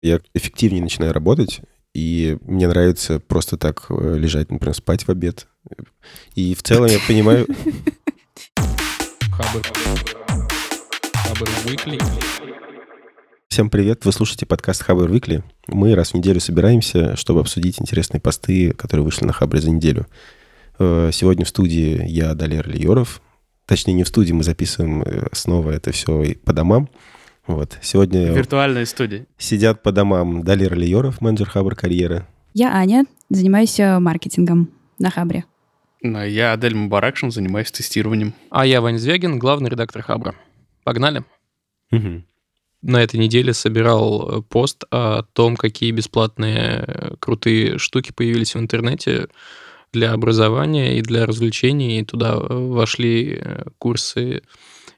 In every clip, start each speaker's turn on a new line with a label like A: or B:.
A: Я эффективнее начинаю работать, и мне нравится просто так э, лежать, например, спать в обед. И в целом я понимаю... Всем привет, вы слушаете подкаст Хабр Weekly. Мы раз в неделю собираемся, чтобы обсудить интересные посты, которые вышли на Хабре за неделю. Э, сегодня в студии я, Далер Лиоров. Точнее, не в студии, мы записываем э, снова это все по домам. Вот. Сегодня...
B: Виртуальной студии.
A: Сидят по домам Далир Лиоров, менеджер Хабр карьеры.
C: Я Аня, занимаюсь э, маркетингом на Хабре.
B: Я Адель Мубаракшин, занимаюсь тестированием.
D: А я Вань Звягин, главный редактор Хабра. Погнали. Угу. На этой неделе собирал э, пост о том, какие бесплатные э, крутые штуки появились в интернете для образования и для развлечений. И туда вошли курсы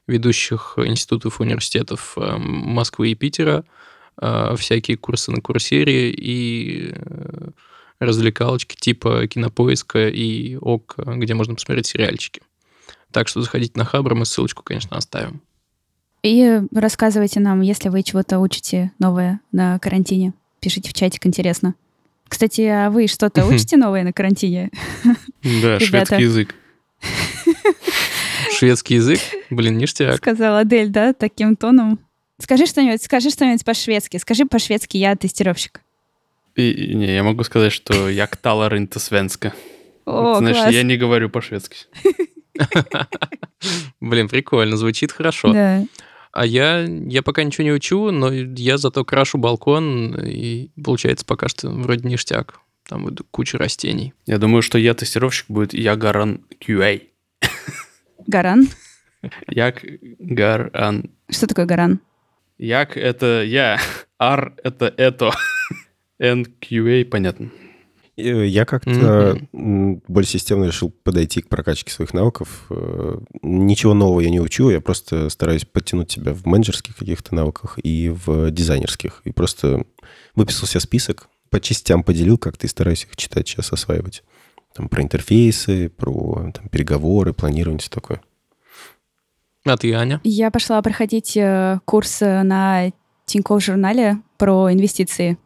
D: ведущих институтов университетов э, Москвы и Питера, э, всякие курсы на курсере и э, развлекалочки типа кинопоиска и ок, где можно посмотреть сериальчики. Так что заходите на Хабр, мы ссылочку, конечно, оставим.
C: И рассказывайте нам, если вы чего-то учите новое на карантине. Пишите в чатик, интересно. Кстати, а вы что-то учите новое на карантине?
B: Да, шведский язык.
D: Шведский язык? Блин, ништяк.
C: Сказала Адель, да, таким тоном. Скажи что-нибудь, скажи что-нибудь по-шведски. Скажи по-шведски, я тестировщик.
B: И, не, я могу сказать, что я кталар инта свенска.
C: О,
B: Знаешь,
C: класс.
B: я не говорю по-шведски.
D: Блин, прикольно, звучит хорошо.
C: Да.
D: А я, я пока ничего не учу, но я зато крашу балкон, и получается пока что вроде ништяк. Там вот куча растений.
B: Я думаю, что я тестировщик будет Ягаран QA.
C: Гаран?
B: Як Гаран.
C: Что такое Гаран?
B: Як — это я, Ар — это это, NQA — понятно.
A: Э, я как-то mm-hmm. более системно решил подойти к прокачке своих навыков. Э, ничего нового я не учу, я просто стараюсь подтянуть себя в менеджерских каких-то навыках и в дизайнерских. И просто выписал себе список, по частям поделил как-то и стараюсь их читать сейчас, осваивать. Там про интерфейсы, про там, переговоры, планирование, все такое.
D: А ты, Аня?
C: Я пошла проходить э, курс на Тинькофф журнале про инвестиции.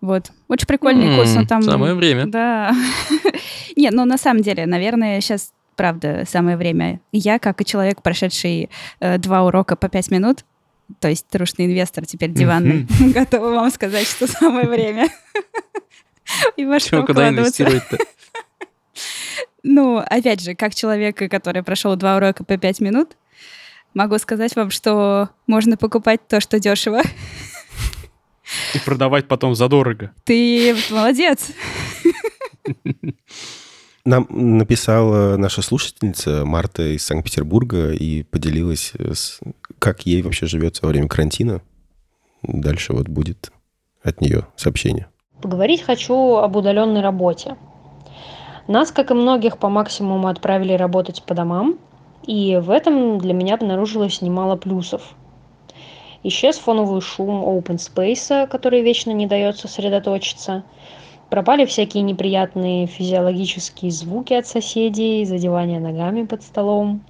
C: Вот. Очень прикольный mm, курс.
D: Он там... Самое время.
C: Да. Нет, ну на самом деле, наверное, сейчас правда самое время. Я, как и человек, прошедший э, два урока по пять минут, то есть трушный инвестор, теперь диванный, готова вам сказать, что самое время. И во что
D: куда инвестировать-то?
C: Ну, опять же, как человек, который прошел два урока по пять минут, могу сказать вам, что можно покупать то, что дешево.
B: И продавать потом задорого.
C: Ты молодец.
A: Нам написала наша слушательница Марта из Санкт-Петербурга и поделилась, с, как ей вообще живется во время карантина. Дальше вот будет от нее сообщение.
E: Поговорить хочу об удаленной работе. Нас, как и многих, по максимуму отправили работать по домам, и в этом для меня обнаружилось немало плюсов. Исчез фоновый шум open space, который вечно не дает сосредоточиться. Пропали всякие неприятные физиологические звуки от соседей, задевания ногами под столом.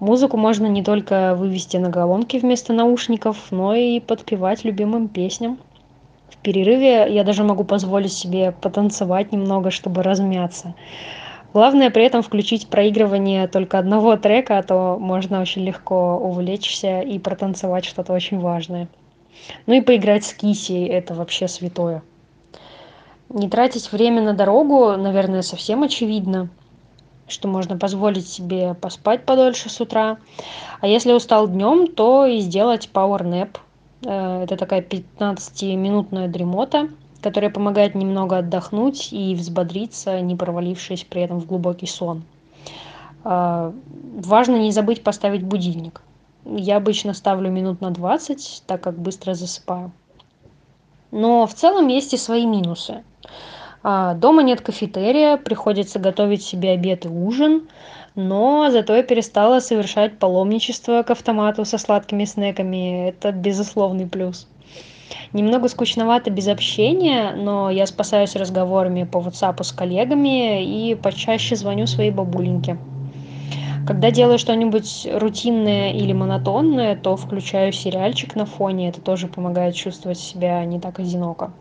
E: Музыку можно не только вывести на колонки вместо наушников, но и подпевать любимым песням – перерыве я даже могу позволить себе потанцевать немного, чтобы размяться. Главное при этом включить проигрывание только одного трека, а то можно очень легко увлечься и протанцевать что-то очень важное. Ну и поиграть с кисей – это вообще святое. Не тратить время на дорогу, наверное, совсем очевидно, что можно позволить себе поспать подольше с утра. А если устал днем, то и сделать Э, это такая 15-минутная дремота, которая помогает немного отдохнуть и взбодриться, не провалившись при этом в глубокий сон. Э, важно не забыть поставить будильник. Я обычно ставлю минут на 20, так как быстро засыпаю. Но в целом есть и свои минусы. Э, дома нет кафетерия, приходится готовить себе обед и ужин – но зато я перестала совершать паломничество к автомату со сладкими снеками. Это безусловный плюс. Немного скучновато без общения, но я спасаюсь разговорами по WhatsApp с коллегами и почаще звоню своей бабуленьке. Когда делаю что-нибудь рутинное или монотонное, то включаю сериальчик на фоне. Это тоже помогает чувствовать себя не так одиноко.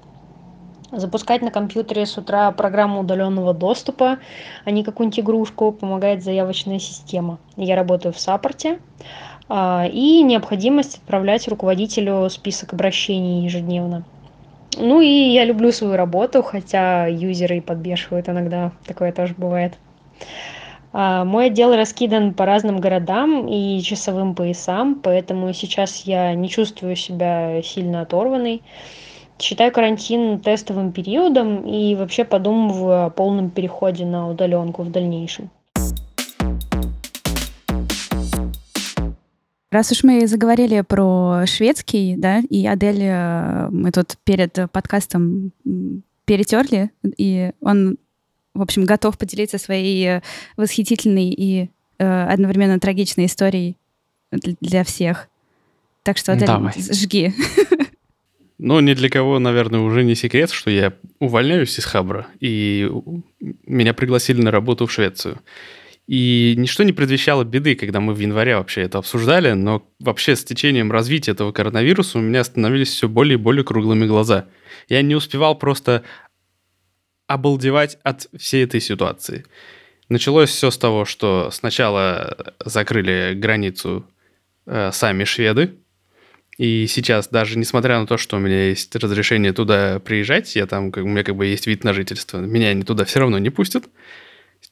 E: Запускать на компьютере с утра программу удаленного доступа, а не какую-нибудь игрушку, помогает заявочная система. Я работаю в саппорте, а, и необходимость отправлять руководителю список обращений ежедневно. Ну и я люблю свою работу, хотя юзеры подбешивают иногда, такое тоже бывает. А, мой отдел раскидан по разным городам и часовым поясам, поэтому сейчас я не чувствую себя сильно оторванной считаю карантин тестовым периодом и вообще подумываю о полном переходе на удаленку в дальнейшем.
C: Раз уж мы заговорили про шведский, да, и Адель э, мы тут перед подкастом перетерли, и он, в общем, готов поделиться своей восхитительной и э, одновременно трагичной историей для всех. Так что, Адель, Давай. жги.
B: Ну, ни для кого, наверное, уже не секрет, что я увольняюсь из Хабра, и меня пригласили на работу в Швецию. И ничто не предвещало беды, когда мы в январе вообще это обсуждали, но вообще с течением развития этого коронавируса у меня становились все более и более круглыми глаза. Я не успевал просто обалдевать от всей этой ситуации. Началось все с того, что сначала закрыли границу э, сами шведы, и сейчас, даже несмотря на то, что у меня есть разрешение туда приезжать, я там, у меня как бы есть вид на жительство, меня они туда все равно не пустят.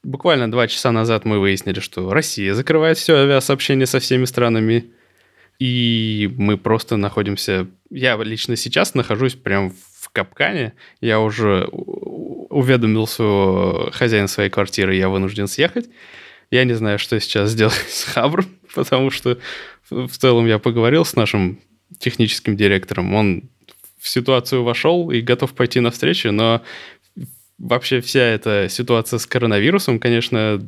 B: Буквально два часа назад мы выяснили, что Россия закрывает все авиасообщение со всеми странами, и мы просто находимся... Я лично сейчас нахожусь прям в капкане. Я уже уведомил своего хозяина своей квартиры, я вынужден съехать. Я не знаю, что сейчас сделать с Хабром, потому что в целом я поговорил с нашим техническим директором. Он в ситуацию вошел и готов пойти навстречу, но вообще вся эта ситуация с коронавирусом, конечно,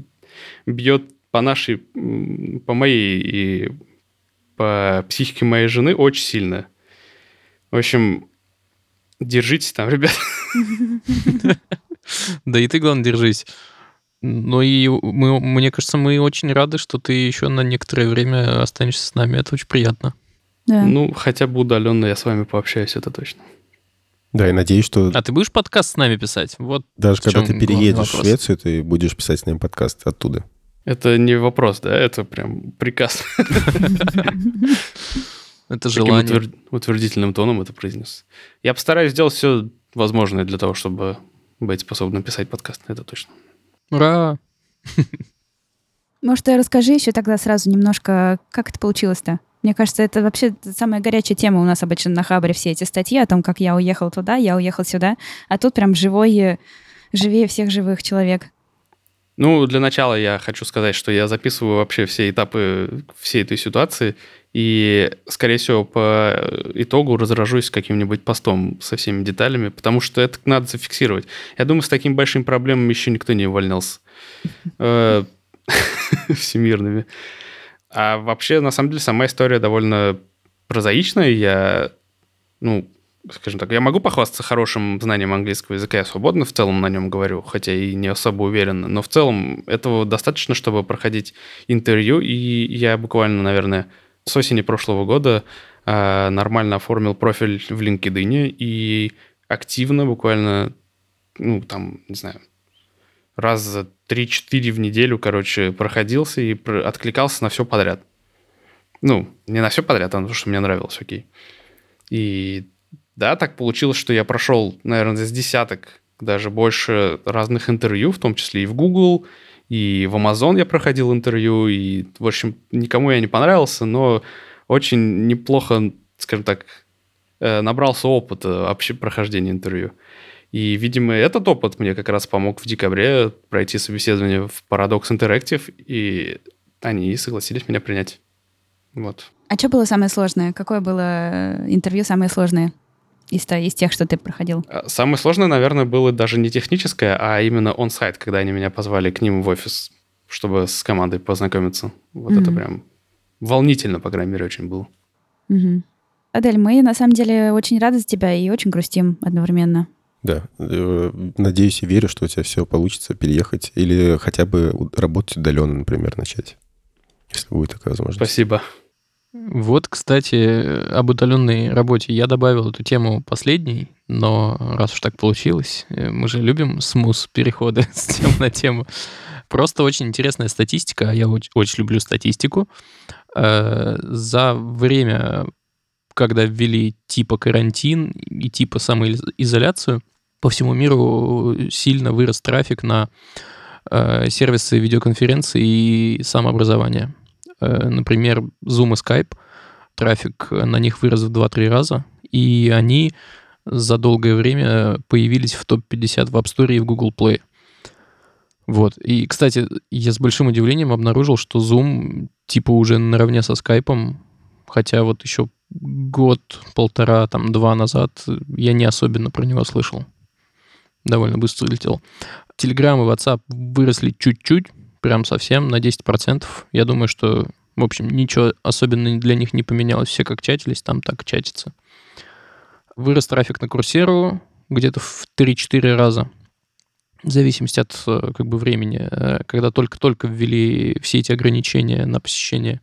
B: бьет по нашей, по моей и по психике моей жены очень сильно. В общем, держитесь там, ребят.
D: Да и ты, главное, держись. Ну и мы, мне кажется, мы очень рады, что ты еще на некоторое время останешься с нами. Это очень приятно.
B: Да. Ну, хотя бы удаленно я с вами пообщаюсь, это точно.
A: Да, и надеюсь, что...
D: А ты будешь подкаст с нами писать? Вот
A: Даже когда ты переедешь в Швецию, ты будешь писать с нами подкаст оттуда.
B: Это не вопрос, да? Это прям приказ.
D: Это желание.
B: утвердительным тоном это произнес. Я постараюсь сделать все возможное для того, чтобы быть способным писать подкаст. Это точно.
D: Ура!
C: Может, расскажи еще тогда сразу немножко, как это получилось-то? Мне кажется, это вообще самая горячая тема у нас обычно на Хабре, все эти статьи о том, как я уехал туда, я уехал сюда, а тут прям живой, живее всех живых человек.
B: Ну, для начала я хочу сказать, что я записываю вообще все этапы всей этой ситуации, и, скорее всего, по итогу разражусь каким-нибудь постом со всеми деталями, потому что это надо зафиксировать. Я думаю, с такими большими проблемами еще никто не увольнялся. Э, всемирными. А вообще, на самом деле, сама история довольно прозаичная. Я, ну, скажем так, я могу похвастаться хорошим знанием английского языка, я свободно в целом на нем говорю, хотя и не особо уверен, но в целом этого достаточно, чтобы проходить интервью, и я буквально, наверное, с осени прошлого года э, нормально оформил профиль в LinkedIn и активно, буквально, ну, там, не знаю, раз за 3-4 в неделю, короче, проходился и откликался на все подряд. Ну, не на все подряд, а на то, что мне нравилось, окей. И да, так получилось, что я прошел, наверное, с десяток, даже больше разных интервью, в том числе и в Google, и в Amazon я проходил интервью, и, в общем, никому я не понравился, но очень неплохо, скажем так, э, набрался опыта вообще прохождения интервью. И, видимо, этот опыт мне как раз помог в декабре пройти собеседование в Paradox Interactive, и они согласились меня принять. Вот.
C: А что было самое сложное? Какое было э, интервью самое сложное из, из тех, что ты проходил?
B: А, самое сложное, наверное, было даже не техническое, а именно он-сайт, когда они меня позвали к ним в офис, чтобы с командой познакомиться. Вот mm-hmm. это прям волнительно, по крайней мере, очень было.
C: Mm-hmm. Адель, мы на самом деле очень рады за тебя и очень грустим одновременно.
A: Да, э, надеюсь и верю, что у тебя все получится переехать или хотя бы работать удаленно, например, начать. Если будет такая возможность.
B: Спасибо.
D: Вот, кстати, об удаленной работе. Я добавил эту тему последней, но раз уж так получилось, э, мы же любим смус переходы с тем на тему. Просто очень интересная статистика, я очень, очень люблю статистику. Э, за время, когда ввели типа карантин и типа самоизоляцию, по всему миру сильно вырос трафик на э, сервисы видеоконференции и самообразования. Э, например, Zoom и Skype, трафик на них вырос в 2-3 раза, и они за долгое время появились в топ-50 в App Store и в Google Play. Вот. И, кстати, я с большим удивлением обнаружил, что Zoom типа уже наравне со Skype, хотя вот еще год, полтора, там, два назад я не особенно про него слышал. Довольно быстро летел. Telegram и WhatsApp выросли чуть-чуть, прям совсем на 10%. Я думаю, что, в общем, ничего особенно для них не поменялось. Все как чатились, там так чатится. Вырос трафик на Курсеру где-то в 3-4 раза. В зависимости от э, как бы, времени. Э, когда только-только ввели все эти ограничения на посещение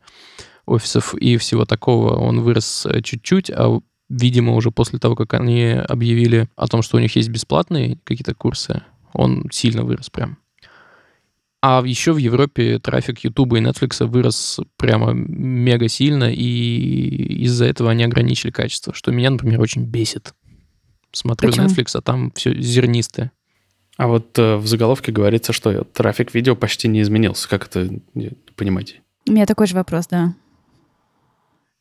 D: офисов и всего такого, он вырос э, чуть-чуть, а видимо, уже после того, как они объявили о том, что у них есть бесплатные какие-то курсы, он сильно вырос прям. А еще в Европе трафик YouTube и Netflix вырос прямо мега сильно, и из-за этого они ограничили качество, что меня, например, очень бесит. Смотрю Почему? Netflix, а там все зернистое.
B: А вот э, в заголовке говорится, что трафик видео почти не изменился. Как это понимаете?
C: У меня такой же вопрос, да.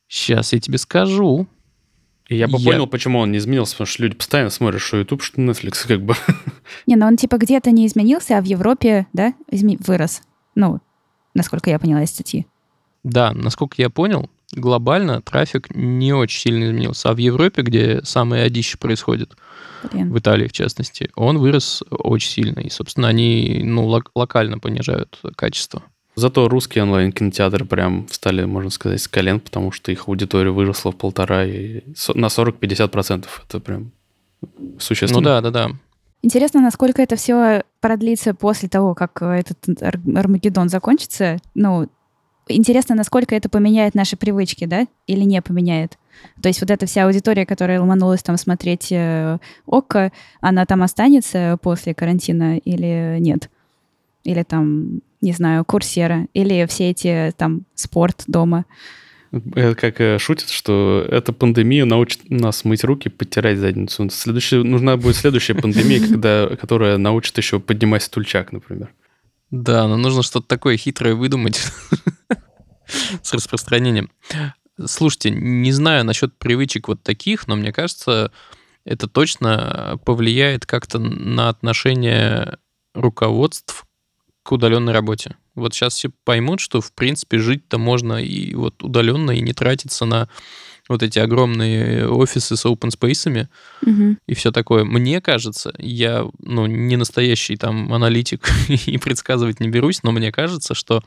D: Сейчас я тебе скажу.
B: И я бы я... понял, почему он не изменился, потому что люди постоянно смотрят, что YouTube, что Netflix, как бы.
C: Не, ну он типа где-то не изменился, а в Европе, да, изме... вырос. Ну, насколько я поняла из статьи.
D: Да, насколько я понял, глобально трафик не очень сильно изменился. А в Европе, где самое одище происходит, Блин. в Италии в частности, он вырос очень сильно. И, собственно, они ну, лок- локально понижают качество.
B: Зато русские онлайн-кинотеатры прям встали, можно сказать, с колен, потому что их аудитория выросла в полтора и на 40-50%. Это прям существенно.
D: Ну да, да, да.
C: Интересно, насколько это все продлится после того, как этот Армагеддон закончится. Ну, интересно, насколько это поменяет наши привычки, да, или не поменяет. То есть вот эта вся аудитория, которая ломанулась там смотреть э, ОККО, она там останется после карантина или нет? Или там не знаю, курсера или все эти там спорт дома.
B: Это как э, шутят, что эта пандемия научит нас мыть руки, подтирать задницу. Следующая, нужна будет следующая пандемия, когда, которая научит еще поднимать стульчак, например.
D: Да, но нужно что-то такое хитрое выдумать с распространением. Слушайте, не знаю насчет привычек вот таких, но мне кажется, это точно повлияет как-то на отношение руководств к удаленной работе. Вот сейчас все поймут, что, в принципе, жить-то можно и вот удаленно, и не тратиться на вот эти огромные офисы с open space угу. и все такое. Мне кажется, я ну, не настоящий там аналитик и предсказывать не берусь, но мне кажется, что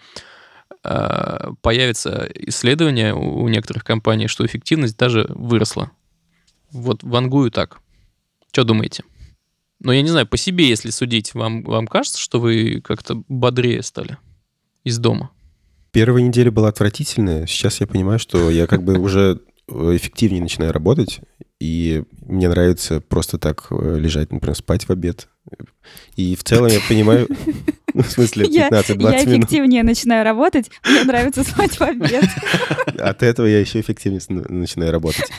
D: э, появится исследование у некоторых компаний, что эффективность даже выросла. Вот вангую так. Что думаете? Но я не знаю, по себе, если судить, вам, вам кажется, что вы как-то бодрее стали из дома?
A: Первая неделя была отвратительная. Сейчас я понимаю, что я как бы уже эффективнее начинаю работать, и мне нравится просто так э, лежать, например, спать в обед. И в целом я понимаю, ну, в смысле 15-20 минут.
C: Я эффективнее начинаю работать, мне нравится спать в обед.
A: От этого я еще эффективнее начинаю работать.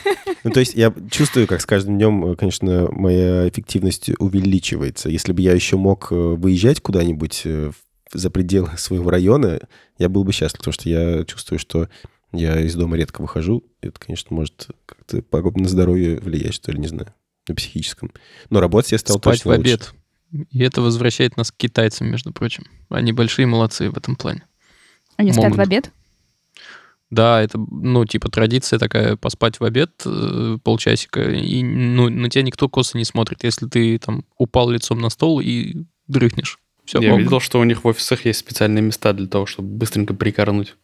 A: Ну, то есть я чувствую, как с каждым днем, конечно, моя эффективность увеличивается. Если бы я еще мог э, выезжать куда-нибудь э, за пределы своего района, я был бы счастлив, потому что я чувствую, что я из дома редко выхожу. Это, конечно, может как-то на здоровье влиять, что ли, не знаю, на психическом. Но работать я стал
D: Спать
A: точно
D: в обед. Лучше. И это возвращает нас к китайцам, между прочим. Они большие молодцы в этом плане.
C: Они Могут. спят в обед?
D: Да, это, ну, типа, традиция такая, поспать в обед э, полчасика, и, ну, на тебя никто косо не смотрит, если ты там упал лицом на стол и дрыхнешь.
B: Все, Я видел, что у них в офисах есть специальные места для того, чтобы быстренько прикорнуть.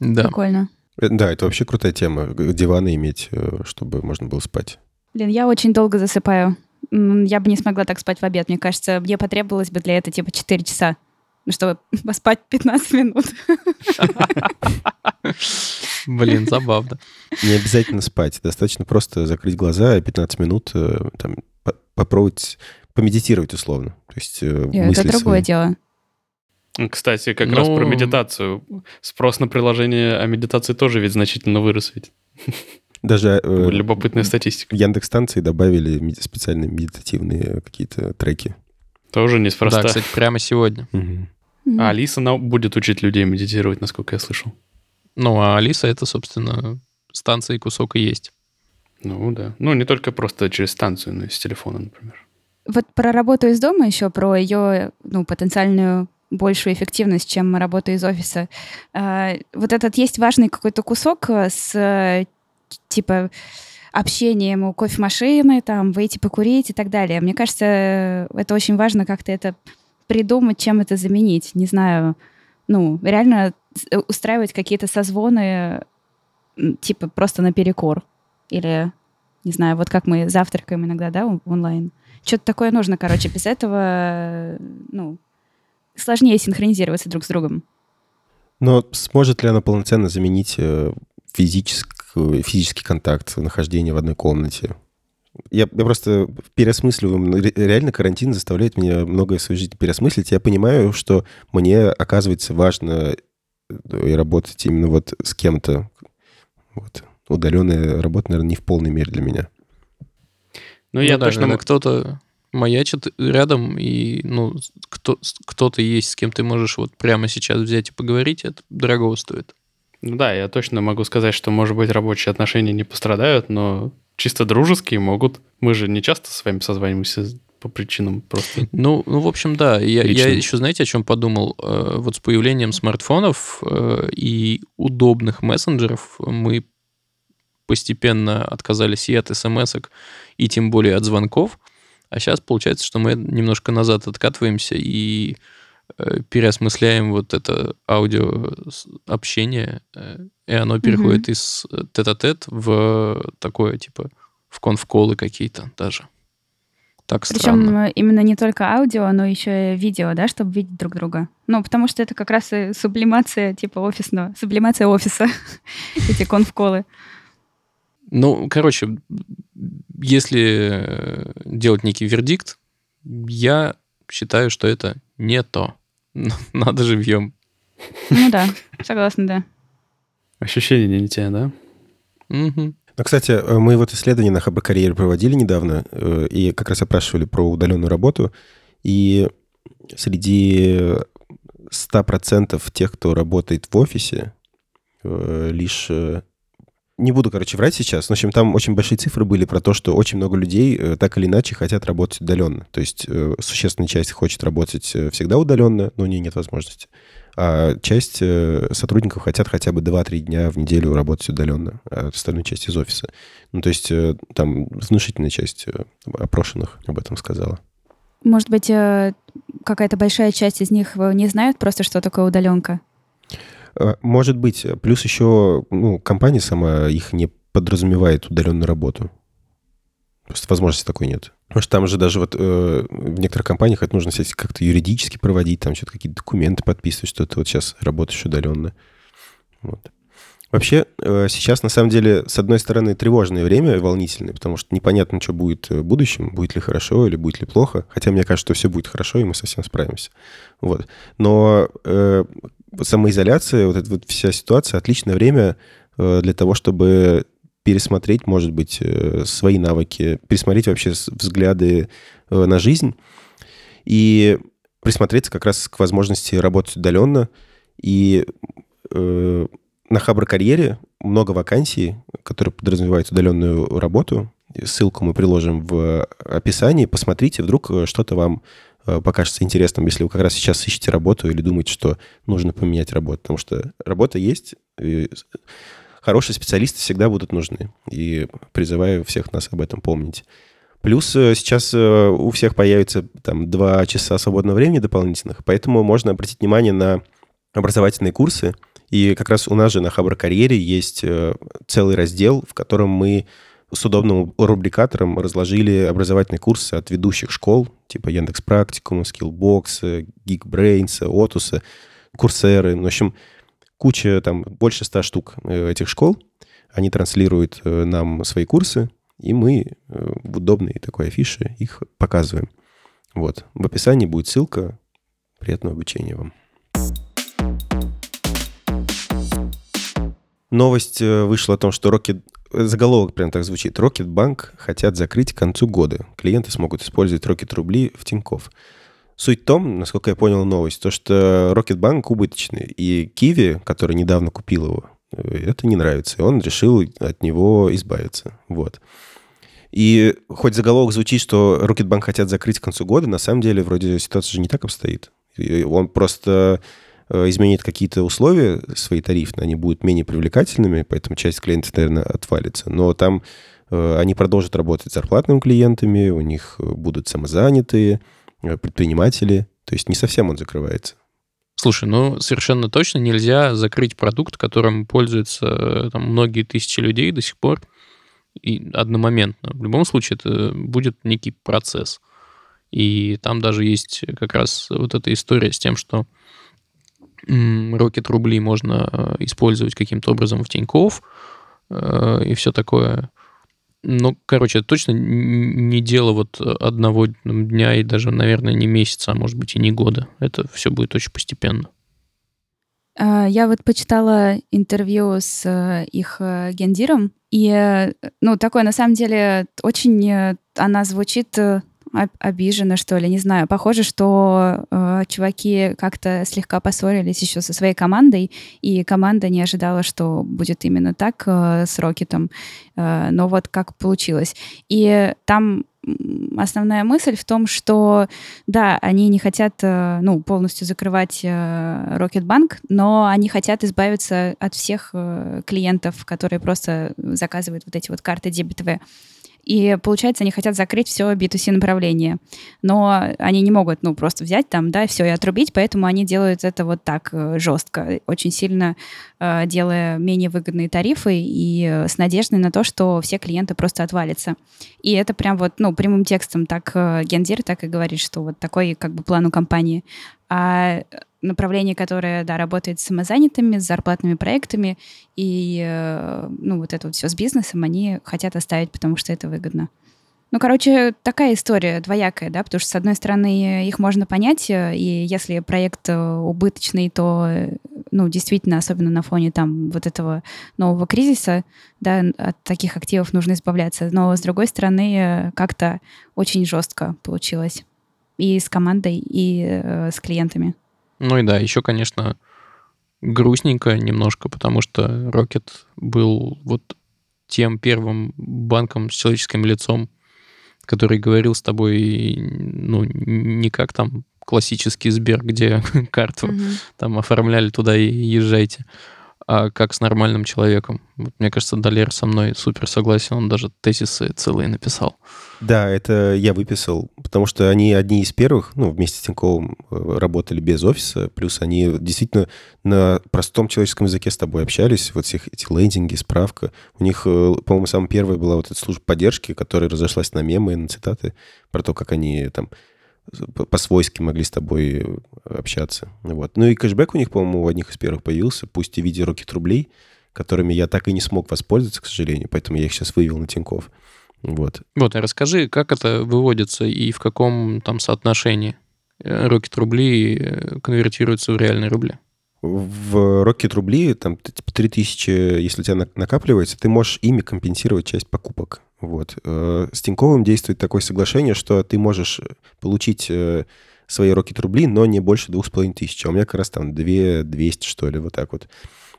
D: Да.
C: Прикольно.
A: Э, да, это вообще крутая тема. Диваны иметь, э, чтобы можно было спать.
C: Блин, я очень долго засыпаю. Я бы не смогла так спать в обед. Мне кажется, мне потребовалось бы для этого типа 4 часа. чтобы поспать 15 минут.
D: Блин, забавно.
A: Не обязательно спать. Достаточно просто закрыть глаза и 15 минут э, там, попробовать помедитировать условно. То есть э,
C: Это другое дело.
B: Кстати, как ну... раз про ну. медитацию. Спрос на приложение о медитации тоже ведь значительно вырос ведь.
A: Даже
B: э, любопытная статистика.
A: В Яндекс станции добавили специальные медитативные какие-то треки.
B: Тоже неспроста.
D: Да, кстати, прямо сегодня.
B: Угу. А Алиса будет учить людей медитировать, насколько я слышал.
D: Ну, а Алиса это, собственно, станция и кусок и есть.
B: Ну да. Ну, не только просто через станцию, но и с телефона, например.
C: Вот про работу из дома еще, про ее ну, потенциальную большую эффективность, чем работа из офиса. А, вот этот есть важный какой-то кусок с типа общением у кофемашины, там, выйти покурить и так далее. Мне кажется, это очень важно как-то это придумать, чем это заменить. Не знаю, ну, реально устраивать какие-то созвоны, типа просто наперекор. Или, не знаю, вот как мы завтракаем иногда, да, онлайн. Что-то такое нужно, короче. Без этого, ну, сложнее синхронизироваться друг с другом.
A: Но сможет ли она полноценно заменить э, физический, физический контакт, нахождение в одной комнате? Я, я просто переосмысливаю. Реально карантин заставляет меня многое в своей жизни переосмыслить. Я понимаю, что мне, оказывается, важно э, и работать именно вот с кем-то. Вот. Удаленная работа, наверное, не в полной мере для меня.
D: Ну, я ну, точно... Да, кто-то маячит рядом, и, ну, кто, кто-то есть, с кем ты можешь вот прямо сейчас взять и поговорить, это дорого стоит.
B: Ну да, я точно могу сказать, что, может быть, рабочие отношения не пострадают, но чисто дружеские могут. Мы же не часто с вами созваниваемся по причинам просто.
D: Ну, ну в общем, да. Я, я еще, знаете, о чем подумал? Э, вот с появлением смартфонов э, и удобных мессенджеров мы постепенно отказались и от смс и тем более от звонков. А сейчас получается, что мы немножко назад откатываемся и переосмысляем вот это аудиообщение, э, и оно переходит mm-hmm. из тет-а-тет в такое, типа, в конф-колы какие-то даже. Так
C: Причем
D: странно.
C: именно не только аудио, но еще и видео, да, чтобы видеть друг друга. Ну, потому что это как раз и сублимация типа офисного, сублимация офиса, эти конф-колы.
D: Ну, короче, если э, делать некий вердикт, я считаю, что это не то. Надо живьем.
C: Ну да, согласна, да.
B: Ощущение не те, да?
A: Угу. Ну, кстати, э, мы вот исследование на Хабр Карьере проводили недавно, э, и как раз опрашивали про удаленную работу. И среди 100% тех, кто работает в офисе, лишь не буду, короче, врать сейчас. В общем, там очень большие цифры были про то, что очень много людей э, так или иначе хотят работать удаленно. То есть э, существенная часть хочет работать э, всегда удаленно, но у нее нет возможности. А часть сотрудников хотят хотя бы 2-3 дня в неделю работать удаленно, а остальную часть из офиса. Ну, то есть там внушительная часть опрошенных об этом сказала.
C: Может быть, какая-то большая часть из них не знают просто, что такое удаленка?
A: Э, может быть. Плюс еще ну, компания сама их не подразумевает удаленную работу. Просто возможности такой нет. Потому что там же даже вот э, в некоторых компаниях это нужно как-то юридически проводить, там что-то какие-то документы подписывать, что ты вот сейчас работаешь удаленно. Вот. Вообще, э, сейчас на самом деле, с одной стороны, тревожное время, волнительное, потому что непонятно, что будет в будущем, будет ли хорошо или будет ли плохо. Хотя мне кажется, что все будет хорошо, и мы совсем справимся. Вот. Но э, самоизоляция, вот эта вот вся ситуация, отличное время э, для того, чтобы пересмотреть, может быть, э, свои навыки, пересмотреть вообще взгляды э, на жизнь и присмотреться как раз к возможности работать удаленно. И на Хабр карьере много вакансий, которые подразумевают удаленную работу. Ссылку мы приложим в описании. Посмотрите, вдруг что-то вам покажется интересным, если вы как раз сейчас ищете работу или думаете, что нужно поменять работу. Потому что работа есть, и хорошие специалисты всегда будут нужны. И призываю всех нас об этом помнить. Плюс э, сейчас э, у всех появится там два часа свободного времени дополнительных, поэтому можно обратить внимание на образовательные курсы. И как раз у нас же на Хабр Карьере есть целый раздел, в котором мы с удобным рубрикатором разложили образовательные курсы от ведущих школ, типа Яндекс Практикума, Skillbox, Geekbrains, Otus, Курсеры. В общем, куча, там, больше ста штук э, этих школ. Они транслируют э, нам свои курсы, и мы э, в удобной такой афише их показываем. Вот. В описании будет ссылка. Приятного обучения вам. Новость вышла о том, что Rocket заголовок прям так звучит. Рокетбанк хотят закрыть к концу года. Клиенты смогут использовать Рокетрубли в Тинькофф. Суть в том, насколько я понял новость, то, что Рокетбанк убыточный. И Киви, который недавно купил его, э, это не нравится. И он решил от него избавиться. Вот. И хоть заголовок звучит, что Рокетбанк хотят закрыть к концу года, на самом деле вроде ситуация же не так обстоит. И он просто изменит какие-то условия свои тарифные, они будут менее привлекательными, поэтому часть клиентов, наверное, отвалится. Но там э, они продолжат работать с зарплатными клиентами, у них э, будут самозанятые, предприниматели. То есть не совсем он закрывается.
D: Слушай, ну совершенно точно нельзя закрыть продукт, которым пользуются там, многие тысячи людей до сих пор и одномоментно. В любом случае это будет некий процесс. И там даже есть как раз вот эта история с тем, что Rocket рубли можно э, использовать каким-то образом в Тинькофф э, и все такое. Ну, короче, это точно не дело вот одного дня и даже, наверное, не месяца, а может быть и не года. Это все будет очень постепенно.
C: А, я вот почитала интервью с э, их гендиром, и, ну, такое, на самом деле, очень она звучит обижена, что ли, не знаю. Похоже, что э, чуваки как-то слегка поссорились еще со своей командой, и команда не ожидала, что будет именно так э, с Рокетом. Э, но вот как получилось. И там основная мысль в том, что да, они не хотят э, ну, полностью закрывать э, Рокетбанк, но они хотят избавиться от всех э, клиентов, которые просто заказывают вот эти вот карты дебетовые. И получается, они хотят закрыть все B2C направление. Но они не могут, ну, просто взять там, да, все и отрубить, поэтому они делают это вот так э, жестко, очень сильно э, делая менее выгодные тарифы и э, с надеждой на то, что все клиенты просто отвалятся. И это прям вот, ну, прямым текстом так э, Гендир так и говорит, что вот такой как бы план у компании. А направление, которое, да, работает с самозанятыми, с зарплатными проектами, и, э, ну, вот это вот все с бизнесом они хотят оставить, потому что это выгодно. Ну, короче, такая история двоякая, да, потому что, с одной стороны, их можно понять, э, и если проект э, убыточный, то, ну, действительно, особенно на фоне там вот этого нового кризиса, да, от таких активов нужно избавляться. Но, с другой стороны, как-то очень жестко получилось и с командой, и э, с клиентами.
D: Ну и да, еще, конечно, грустненько немножко, потому что Rocket был вот тем первым банком с человеческим лицом, который говорил с тобой, ну, не как там классический Сбер, где карту mm-hmm. там оформляли туда и езжайте, а как с нормальным человеком. Вот, мне кажется, Далер со мной супер согласен, он даже тезисы целые написал.
A: Да, это я выписал, потому что они одни из первых, ну, вместе с Тиньковым э, работали без офиса, плюс они действительно на простом человеческом языке с тобой общались, вот всех эти лендинги, справка. У них, э, по-моему, самая первая была вот эта служба поддержки, которая разошлась на мемы, на цитаты про то, как они там по-свойски могли с тобой э, общаться. Вот. Ну и кэшбэк у них, по-моему, у одних из первых появился, пусть и в виде рокет рублей, которыми я так и не смог воспользоваться, к сожалению, поэтому я их сейчас вывел на Тинькофф. Вот.
D: Вот, а расскажи, как это выводится и в каком там соотношении рокет рубли э, конвертируются в реальные рубли?
A: В Rocket рубли, там, типа 3000, если у тебя накапливается, ты можешь ими компенсировать часть покупок. Вот. Э, с Тиньковым действует такое соглашение, что ты можешь получить э, свои Rocket рубли, но не больше двух с половиной тысяч. А у меня как раз там 2 200, что ли, вот так вот.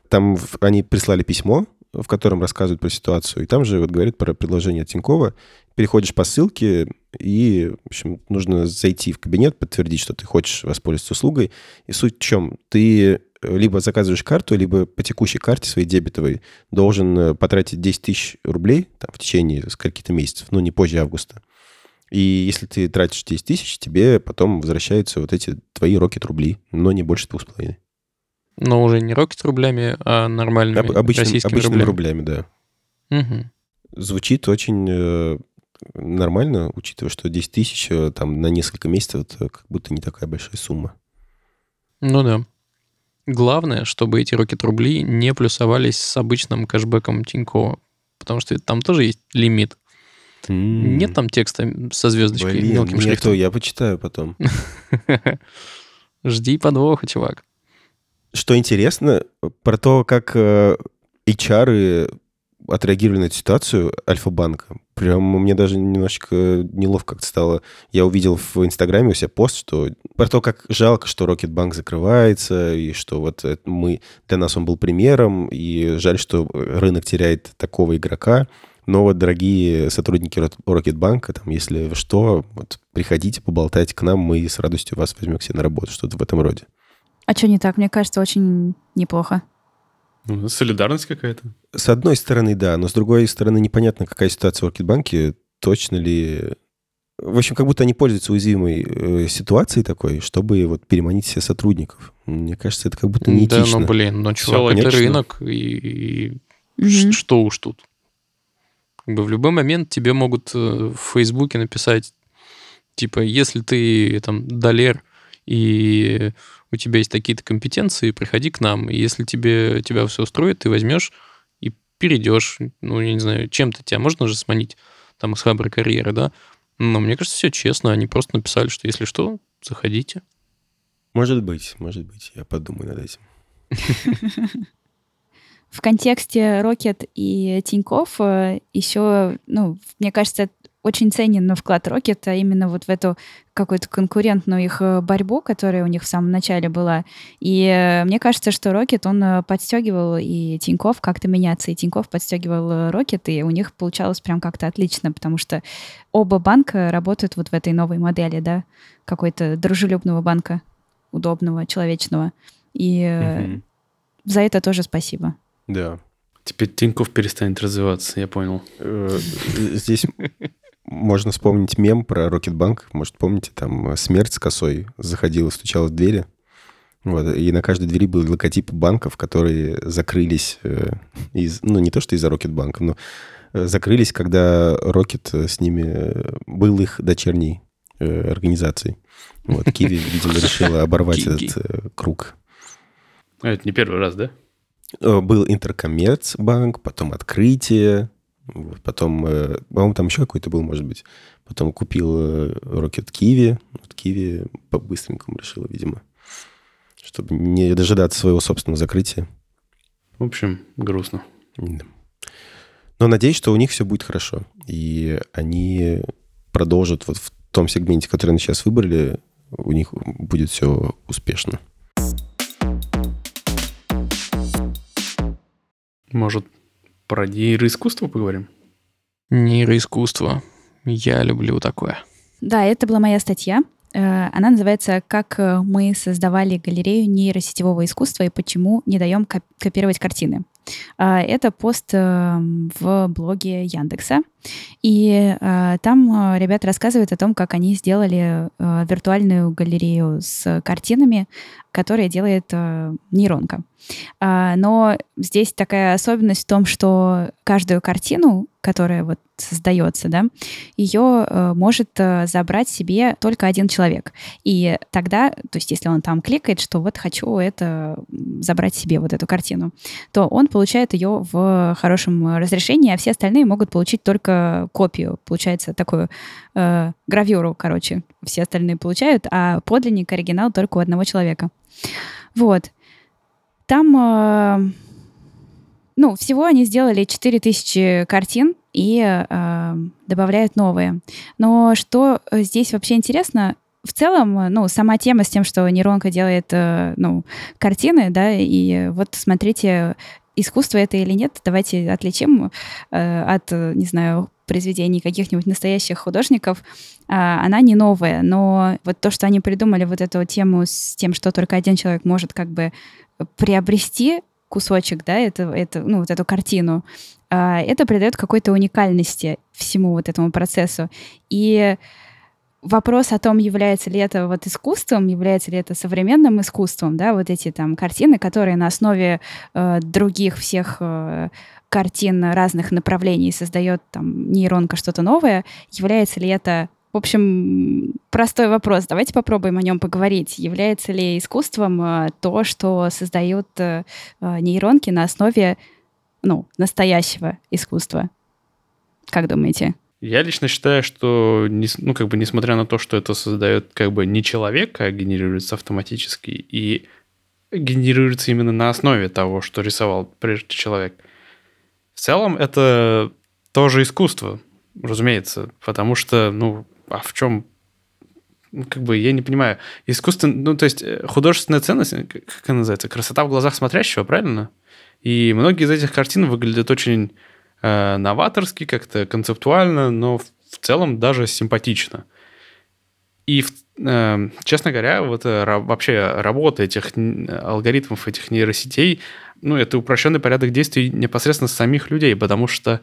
A: Там они прислали письмо, в котором рассказывают про ситуацию, и там же вот говорят про предложение Тинькова. Переходишь по ссылке, и, в общем, нужно зайти в кабинет, подтвердить, что ты хочешь воспользоваться услугой. И суть в чем? Ты либо заказываешь карту, либо по текущей карте своей дебетовой должен э, потратить 10 тысяч рублей там, в течение скольких-то месяцев, ну, не позже августа. И если ты тратишь 10 тысяч, тебе потом возвращаются вот эти твои рокет рубли, но не больше двух с половиной.
D: Но уже не рокет рублями, а нормальными Об, обычным, российскими
A: обычными рублями. рублями, да.
D: Угу.
A: Звучит очень э, нормально, учитывая, что 10 тысяч э, там на несколько месяцев это как будто не такая большая сумма.
D: Ну да. Главное, чтобы эти рокет рубли не плюсовались с обычным кэшбэком Тинькова, потому что там тоже есть лимит. Mm. Нет там текста со звездочкой
A: Блин,
D: мелким
A: нету,
D: шрифтом.
A: я почитаю потом.
D: Жди подвоха, чувак.
A: Что интересно, про то, как э, HR отреагировали на эту ситуацию Альфа-банка. Прям мне даже немножечко неловко как-то стало. Я увидел в Инстаграме у себя пост, что про то, как жалко, что Рокетбанк закрывается, и что вот мы, для нас он был примером, и жаль, что рынок теряет такого игрока. Но вот, дорогие сотрудники Рокетбанка, там, если что, вот, приходите, поболтайте к нам, мы с радостью вас возьмем к себе на работу, что-то в этом роде.
C: А что не так? Мне кажется, очень неплохо.
B: Ну, солидарность какая-то.
A: С одной стороны, да, но с другой стороны, непонятно, какая ситуация в Рокетбанке, точно ли... В общем, как будто они пользуются уязвимой э, ситуацией такой, чтобы вот переманить себе сотрудников. Мне кажется, это как будто неэтично.
D: Да, ну, блин, ну, чувак, это рынок, и, и mm-hmm. что уж тут. Как бы в любой момент тебе могут э, в Фейсбуке написать, типа, если ты там долер и у тебя есть такие-то компетенции, приходи к нам. И если тебе, тебя все устроит, ты возьмешь и перейдешь. Ну, я не знаю, чем-то тебя можно же сманить там из хабра карьеры, да? Но мне кажется, все честно. Они просто написали, что если что, заходите.
A: Может быть, может быть. Я подумаю над этим.
C: В контексте Rocket и Тиньков э, еще, ну, мне кажется, очень ценен вклад Rocket, а именно вот в эту какую-то конкурентную их э, борьбу, которая у них в самом начале была. И э, мне кажется, что Rocket, он э, подстегивал и Тиньков как-то меняться, и Тиньков подстегивал Rocket, и у них получалось прям как-то отлично, потому что оба банка работают вот в этой новой модели, да, какой-то дружелюбного банка, удобного, человечного. И угу. за это тоже спасибо.
A: Да.
B: Теперь Тиньков перестанет развиваться, я понял.
A: Здесь можно вспомнить мем про Рокетбанк. Может, помните, там э, смерть с косой заходила, стучала в двери. Вот, и на каждой двери был логотип банков, которые закрылись э, из... Ну, не то, что из-за Рокетбанка, но э, закрылись, когда Рокет с ними был их дочерней организацией. Вот, Киви, видимо, решила оборвать этот круг.
B: А это не первый раз, да?
A: Был Интеркоммерцбанк, потом Открытие, вот, потом, э, по-моему, там еще какой-то был, может быть. Потом купил э, Rocket Kiwi. Вот Kiwi по-быстренькому решила, видимо. Чтобы не дожидаться своего собственного закрытия.
B: В общем, грустно.
A: Да. Но надеюсь, что у них все будет хорошо. И они продолжат вот в том сегменте, который они сейчас выбрали, у них будет все успешно.
B: Может, про нейроискусство поговорим?
D: Нейроискусство. Я люблю такое.
C: Да, это была моя статья. Э, она называется «Как э, мы создавали галерею нейросетевого искусства и почему не даем копировать картины». Э, это пост в блоге Яндекса. И там ребята рассказывают о том, как они сделали виртуальную галерею с картинами, которые делает нейронка. Но здесь такая особенность в том, что каждую картину которая вот создается, да, ее э, может э, забрать себе только один человек. И тогда, то есть если он там кликает, что вот хочу это забрать себе, вот эту картину, то он получает ее в хорошем разрешении, а все остальные могут получить только копию. Получается такую э, гравюру, короче, все остальные получают, а подлинник, оригинал только у одного человека. Вот. Там... Э, ну, всего они сделали 4000 картин и э, добавляют новые. Но что здесь вообще интересно, в целом, ну, сама тема с тем, что нейронка делает, э, ну, картины, да, и вот смотрите, искусство это или нет, давайте отличим э, от, не знаю, произведений каких-нибудь настоящих художников, э, она не новая, но вот то, что они придумали вот эту тему с тем, что только один человек может как бы приобрести кусочек, да, это, это, ну, вот эту картину, а, это придает какой-то уникальности всему вот этому процессу. И вопрос о том, является ли это вот искусством, является ли это современным искусством, да, вот эти там картины, которые на основе э, других всех э, картин разных направлений создает там нейронка что-то новое, является ли это в общем, простой вопрос. Давайте попробуем о нем поговорить. Является ли искусством э, то, что создают э, э, нейронки на основе ну, настоящего искусства? Как думаете?
B: Я лично считаю, что, ну, как бы, несмотря на то, что это создает как бы не человек, а генерируется автоматически, и генерируется именно на основе того, что рисовал прежде человек, в целом это тоже искусство, разумеется, потому что, ну, а в чем ну, как бы я не понимаю. Искусство, ну, то есть э, художественная ценность, э, как она называется, красота в глазах смотрящего, правильно? И многие из этих картин выглядят очень э, новаторски, как-то концептуально, но в целом даже симпатично. И, э, честно говоря, вот э, вообще работа этих алгоритмов, этих нейросетей, ну, это упрощенный порядок действий непосредственно самих людей, потому что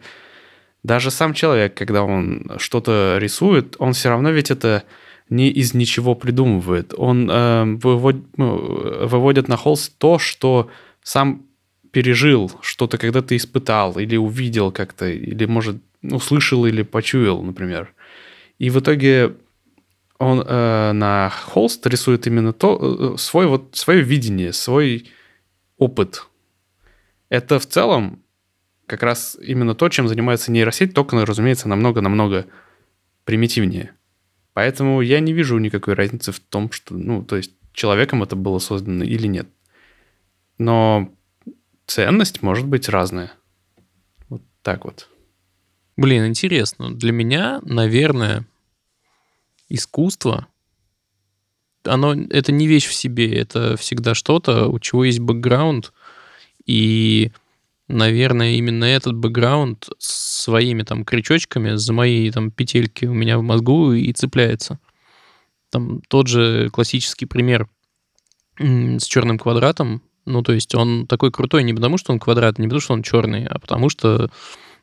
B: даже сам человек, когда он что-то рисует, он все равно ведь это не из ничего придумывает. Он э, вывод, ну, выводит на холст то, что сам пережил, что-то когда-то испытал или увидел как-то, или, может, услышал или почуял, например. И в итоге он э, на холст рисует именно то, э, свой, вот, свое видение, свой опыт. Это в целом как раз именно то, чем занимается нейросеть, только, разумеется, намного-намного примитивнее. Поэтому я не вижу никакой разницы в том, что, ну, то есть человеком это было создано или нет. Но ценность может быть разная. Вот так вот.
D: Блин, интересно. Для меня, наверное, искусство, оно, это не вещь в себе, это всегда что-то, у чего есть бэкграунд, и наверное, именно этот бэкграунд своими там крючочками за мои там петельки у меня в мозгу и цепляется. Там тот же классический пример с черным квадратом. Ну, то есть он такой крутой не потому, что он квадрат, не потому, что он черный, а потому что,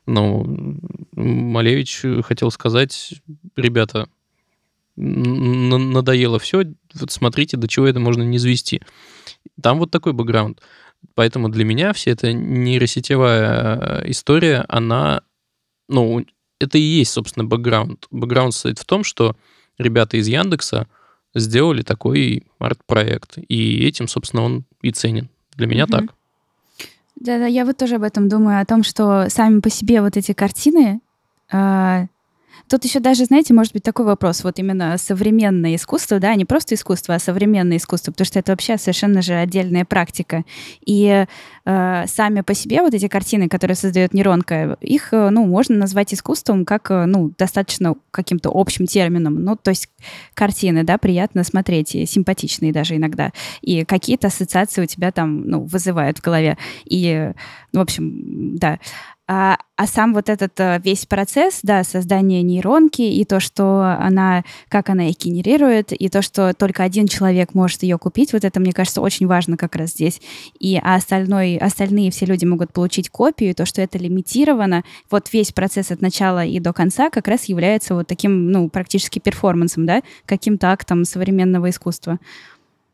D: ну, Малевич хотел сказать, ребята, надоело все, вот смотрите, до чего это можно не извести. Там вот такой бэкграунд. Поэтому для меня вся эта нейросетевая история, она, ну, это и есть, собственно, бэкграунд. Бэкграунд состоит в том, что ребята из Яндекса сделали такой арт-проект, и этим, собственно, он и ценен. Для меня mm-hmm. так.
C: Да-да, я вот тоже об этом думаю, о том, что сами по себе вот эти картины, э, Тут еще даже, знаете, может быть такой вопрос, вот именно современное искусство, да, не просто искусство, а современное искусство, потому что это вообще совершенно же отдельная практика. И э, сами по себе вот эти картины, которые создает нейронка, их, э, ну, можно назвать искусством как, э, ну, достаточно каким-то общим термином. Ну, то есть картины, да, приятно смотреть, и симпатичные даже иногда. И какие-то ассоциации у тебя там, ну, вызывают в голове. И, ну, в общем, да. А, а сам вот этот э, весь процесс, да, создания нейронки и то, что она, как она их генерирует, и то, что только один человек может ее купить, вот это, мне кажется, очень важно как раз здесь. И а остальной, остальные все люди могут получить копию, то, что это лимитировано, вот весь процесс от начала и до конца как раз является вот таким, ну, практически перформансом, да, каким-то актом современного искусства.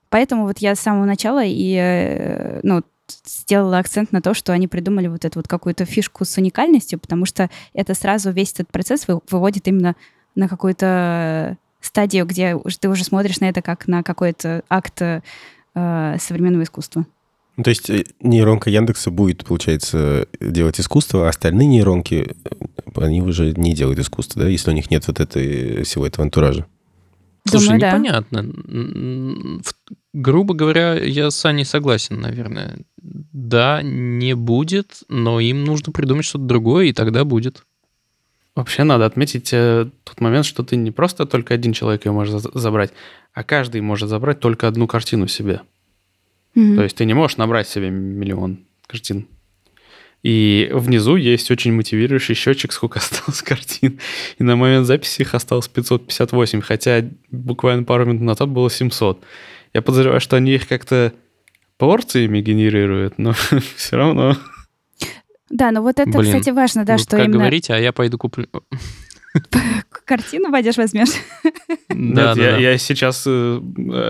C: Поэтому вот я с самого начала и, э, ну, сделала акцент на то, что они придумали вот эту вот какую-то фишку с уникальностью, потому что это сразу весь этот процесс выводит именно на какую-то стадию, где ты уже смотришь на это как на какой-то акт э, современного искусства.
A: Ну, то есть э, нейронка Яндекса будет, получается, делать искусство, а остальные нейронки, э, они уже не делают искусство, да, если у них нет вот этой, всего этого антуража?
D: Слушай, Думаю, непонятно. Да. Грубо говоря, я с Аней согласен, наверное. Да, не будет, но им нужно придумать что-то другое, и тогда будет.
B: Вообще надо отметить э, тот момент, что ты не просто только один человек ее можешь забрать, а каждый может забрать только одну картину себе. Mm-hmm. То есть ты не можешь набрать себе миллион картин. И внизу есть очень мотивирующий счетчик, сколько осталось картин. И на момент записи их осталось 558, хотя буквально пару минут назад было 700. Я подозреваю, что они их как-то порциями генерируют, но все равно.
C: Да, но вот это, Блин, кстати, важно, да, что
D: как
C: именно...
D: говорите, а я пойду куплю.
C: картину пойдешь возьмешь?
B: Нет, я, я сейчас э,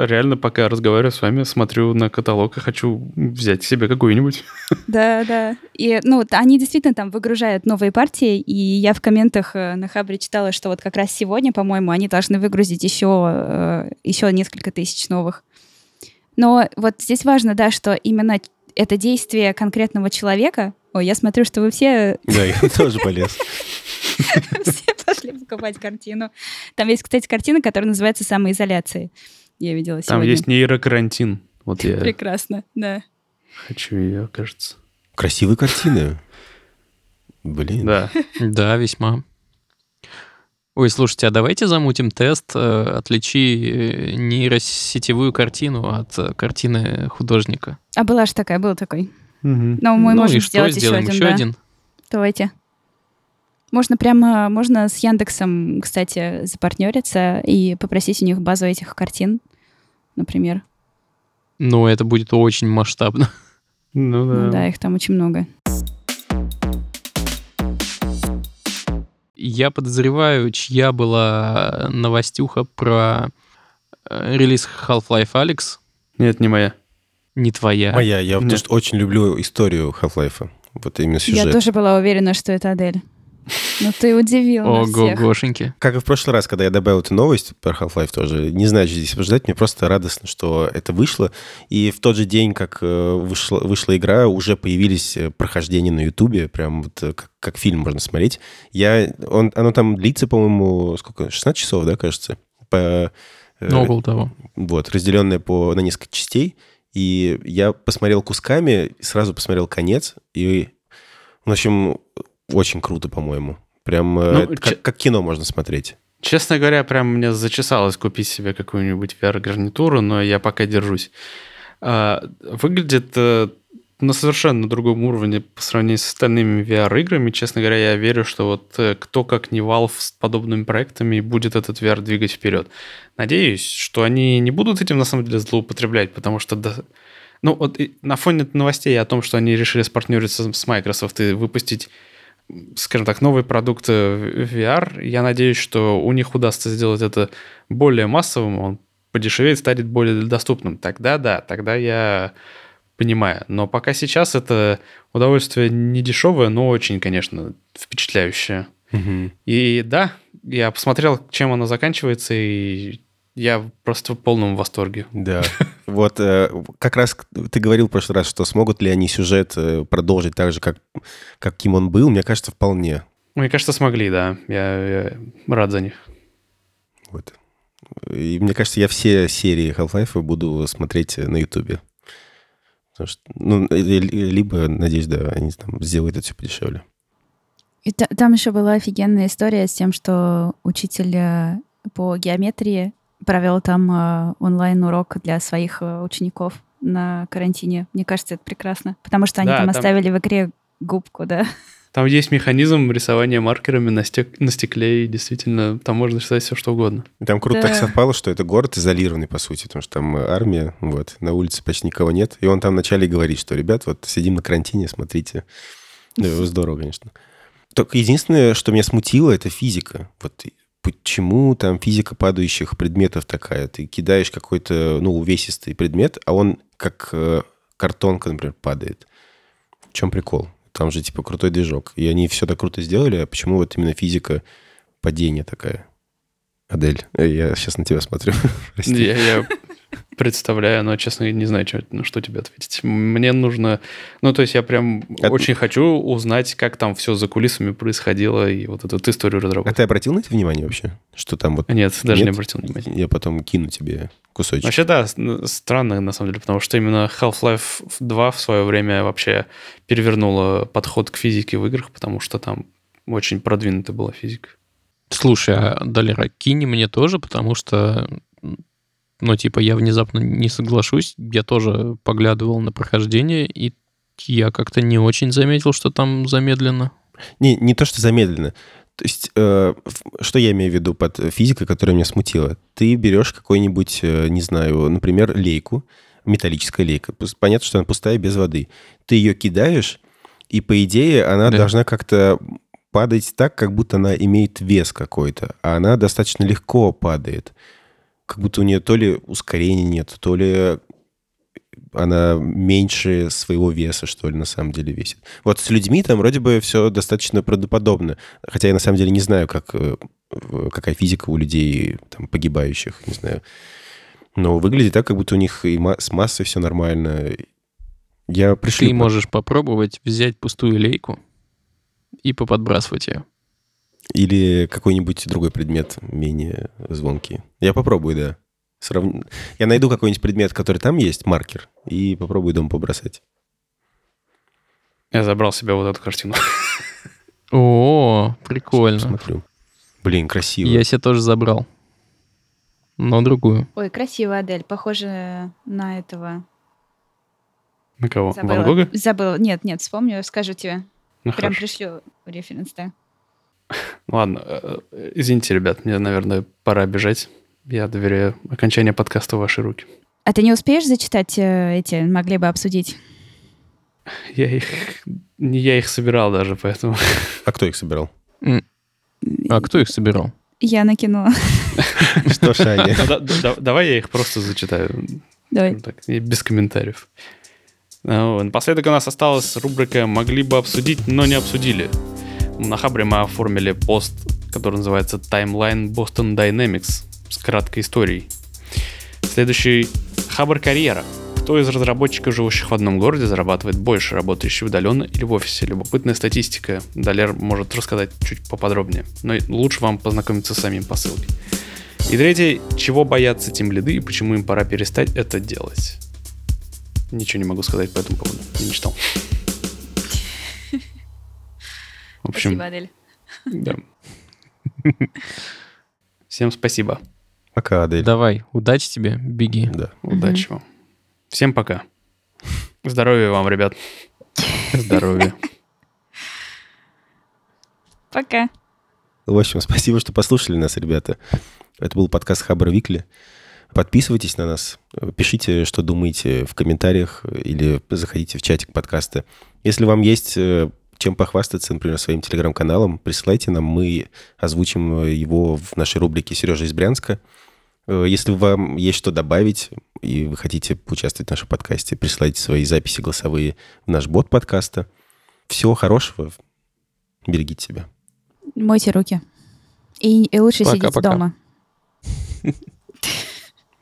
B: реально, пока разговариваю с вами, смотрю на каталог и хочу взять себе какую-нибудь.
C: Да, да. И, ну, они действительно там выгружают новые партии, и я в комментах э, на Хабре читала, что вот как раз сегодня, по-моему, они должны выгрузить еще, э, еще несколько тысяч новых. Но вот здесь важно, да, что именно это действие конкретного человека. Ой, я смотрю, что вы все...
A: Да, я тоже полез.
C: Все пошли покупать картину. Там есть, кстати, картина, которая называется «Самоизоляция». Я видела сегодня.
B: Там есть нейрокарантин. Вот я
C: Прекрасно, да.
B: хочу ее, кажется.
A: Красивые картины. Блин.
B: Да.
D: Да, весьма. Ой, слушайте, а давайте замутим тест э, «Отличи э, нейросетевую картину от э, картины художника».
C: А была же такая, был такой.
B: Мгм.
C: Но мы
D: ну
C: можем
D: и что,
C: сделать еще
D: сделаем
C: один,
D: еще
C: да.
D: один?
C: Давайте. Можно прямо, можно с Яндексом, кстати, запартнериться и попросить у них базу этих картин, например.
D: Ну, это будет очень масштабно.
B: Ну
C: Ну
B: да.
C: да, их там очень много.
D: Я подозреваю, чья была новостюха про э, релиз Half-Life Алекс.
B: Нет, не моя.
D: Не твоя.
A: Моя, я
B: Нет.
A: потому что очень люблю историю Half-Life. Вот именно сюжет.
C: Я тоже была уверена, что это Адель. Ну ты удивил нас
D: Ого,
C: всех.
D: Гошеньки.
A: Как и в прошлый раз, когда я добавил эту новость про Half-Life тоже, не знаю, что здесь обсуждать, мне просто радостно, что это вышло. И в тот же день, как э, вышла, вышла игра, уже появились э, прохождения на Ютубе, прям вот э, как, как фильм можно смотреть. Я, он, оно там длится, по-моему, сколько, 16 часов, да, кажется? По,
D: Ну, около того.
A: вот, разделенное по, на несколько частей. И я посмотрел кусками, сразу посмотрел конец, и, в общем, очень круто, по-моему. Прям э,
B: Ну,
A: как, как кино можно смотреть.
B: Честно говоря, прям мне зачесалось купить себе какую-нибудь VR-гарнитуру, но я пока держусь. А, Выглядит э, на совершенно другом уровне по сравнению с остальными VR-играми. Честно говоря, я верю, что вот э, кто как не Valve с подобными проектами будет этот VR двигать вперед. Надеюсь, что они не будут этим на самом деле злоупотреблять, потому что да, ну, вот на фоне новостей о том, что они решили спартнериться с Microsoft и выпустить скажем так, новый продукт э, VR. Я надеюсь, что у них удастся сделать это более массовым, он подешевеет, станет более доступным. Тогда да, тогда я понимаю. Но пока сейчас это удовольствие не дешевое, но очень, конечно, впечатляющее. И да, я посмотрел, чем оно заканчивается, и я просто в полном восторге.
A: Да. Вот э, как раз ты говорил в прошлый раз, что смогут ли они сюжет э, продолжить так же, как, каким он был. Мне кажется, вполне.
B: Мне кажется, смогли, да. Я, я рад за них.
A: Вот. И мне кажется, я все серии Half-Life буду смотреть на Ютубе. Потому что, ну, э, э, либо, надеюсь, да, они там сделают это все подешевле.
C: И та- там еще была офигенная история с тем, что учитель э, по геометрии провел там э, онлайн-урок для своих э, учеников на карантине. Мне кажется, это прекрасно. Потому что они
B: Да,
C: там,
B: там-
C: оставили в игре губку, да.
B: Там есть механизм рисования маркерами на, стек- на стекле, и действительно, там можно рисовать все, что угодно.
A: И Там круто
C: Да.
A: так совпало, что это город изолированный, по сути, потому что там э, армия, вот, на улице почти никого нет. И он там вначале говорит, что, ребят, вот сидим на карантине, смотрите. Ну, здорово, конечно. Только единственное, что меня смутило, это физика. Вот почему там физика падающих предметов такая? Ты кидаешь какой-то, ну, увесистый предмет, а он как э, картонка, например, падает. В чем прикол? Там же, типа, крутой движок. И они все так круто сделали, а почему вот именно физика падения такая? Адель, э, я сейчас на тебя смотрю.
B: Я, я представляю, но, честно, не знаю, что, на что тебе ответить. Мне нужно... Ну, то есть я прям
A: А-
B: очень хочу узнать, как там все за кулисами происходило, и вот эту вот историю
A: А
B: разработки.
A: ты обратил на это внимание вообще? Что там вот...
B: Нет, даже не
A: Нет?
B: обратил внимания.
A: Я потом кину тебе кусочек.
B: Вообще, да, странно, на самом деле, потому что именно Half-Life 2 в свое время вообще перевернула подход к физике в играх, потому что там очень продвинутая была физика.
D: Слушай, а Далера, кинь мне тоже, потому что, ну, типа, я внезапно не соглашусь. Я тоже поглядывал на прохождение, и я как-то не очень заметил, что там замедленно.
A: Не, не то, что замедленно. То есть, э, что я имею в виду под физикой, которая меня смутила? Ты берешь какой-нибудь, э, не знаю, например, лейку, металлическая лейка. Понятно, что она пустая, без воды. Ты ее кидаешь, и, по идее, она
D: Да.
A: должна как-то падать так, как будто она имеет вес какой-то, а она достаточно легко падает. Как будто у нее то ли ускорения нет, то ли она меньше своего веса, что ли, на самом деле весит. Вот с людьми там вроде бы все достаточно правдоподобно. Хотя я на самом деле не знаю, как, э, какая физика у людей там, погибающих, не знаю. Но выглядит так, как будто у них и с массой все нормально. Я пришлю...
D: Ты можешь попробовать взять пустую лейку и поподбрасывать ее.
A: Или какой-нибудь другой предмет менее звонкий. Я попробую, да. Срав... Я найду какой-нибудь предмет, который там есть, маркер, и попробую дом побросать.
B: Я забрал себе вот эту картину.
D: О, прикольно.
A: Смотрю. Блин, красиво.
D: Я себе тоже забрал. Но другую.
C: Ой, красиво, Адель. Похоже на этого.
B: На кого?
C: Забыла.
B: Ван Гога?
C: Забыла. Нет, нет, вспомню, скажу тебе.
B: Ну,
C: Прям
B: хорошо.
C: пришлю референс, да.
B: Ладно, э, э, извините, ребят, мне, наверное, пора бежать. Я доверяю окончание подкаста в ваши руки.
C: А ты не успеешь зачитать э, эти? Могли бы обсудить.
B: Я их... Не я их собирал даже, поэтому...
A: А кто их собирал?
D: А кто их собирал?
C: Я накинула.
A: Что,
B: да- Давай я их просто зачитаю.
C: Давай.
B: Без комментариев. Ну, Напоследок у нас осталась рубрика «Могли бы обсудить, но не обсудили». На Хабре мы оформили пост, который называется «Timeline Boston Dynamics» с краткой историей. Следующий Хабр карьера. Кто из разработчиков, живущих в одном городе, зарабатывает больше, работающий удаленно или в офисе? Любопытная статистика. Далер может рассказать чуть поподробнее. Но лучше вам познакомиться с самим ссылке. И третье, чего боятся тем лиды и почему им пора перестать это делать. Ничего не могу сказать по этому поводу. Я не читал. В общем,
C: Спасибо, Адель.
B: да. Всем спасибо.
A: Пока, Адель.
D: Давай, удачи тебе, беги.
A: Да.
B: Удачи вам. Всем пока. Здоровья вам, ребят. Здоровья.
C: Пока.
A: В общем, спасибо, что послушали нас, ребята. Это был подкаст Хабр Викли. Подписывайтесь на нас, пишите, что думаете в комментариях или заходите в чатик подкаста. Если вам есть э, чем похвастаться, например, своим телеграм-каналом, присылайте нам, мы озвучим э, его в нашей рубрике «Сережа из Брянска». Э, Если вам есть что добавить, и вы хотите поучаствовать в нашем подкасте, присылайте свои записи голосовые в наш бот подкаста. Всего хорошего. Берегите себя.
C: Мойте руки. И, и лучше сидеть
D: Пока-пока.
C: дома.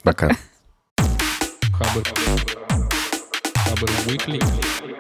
A: Пока.
D: Хабр. Хабр Weekly.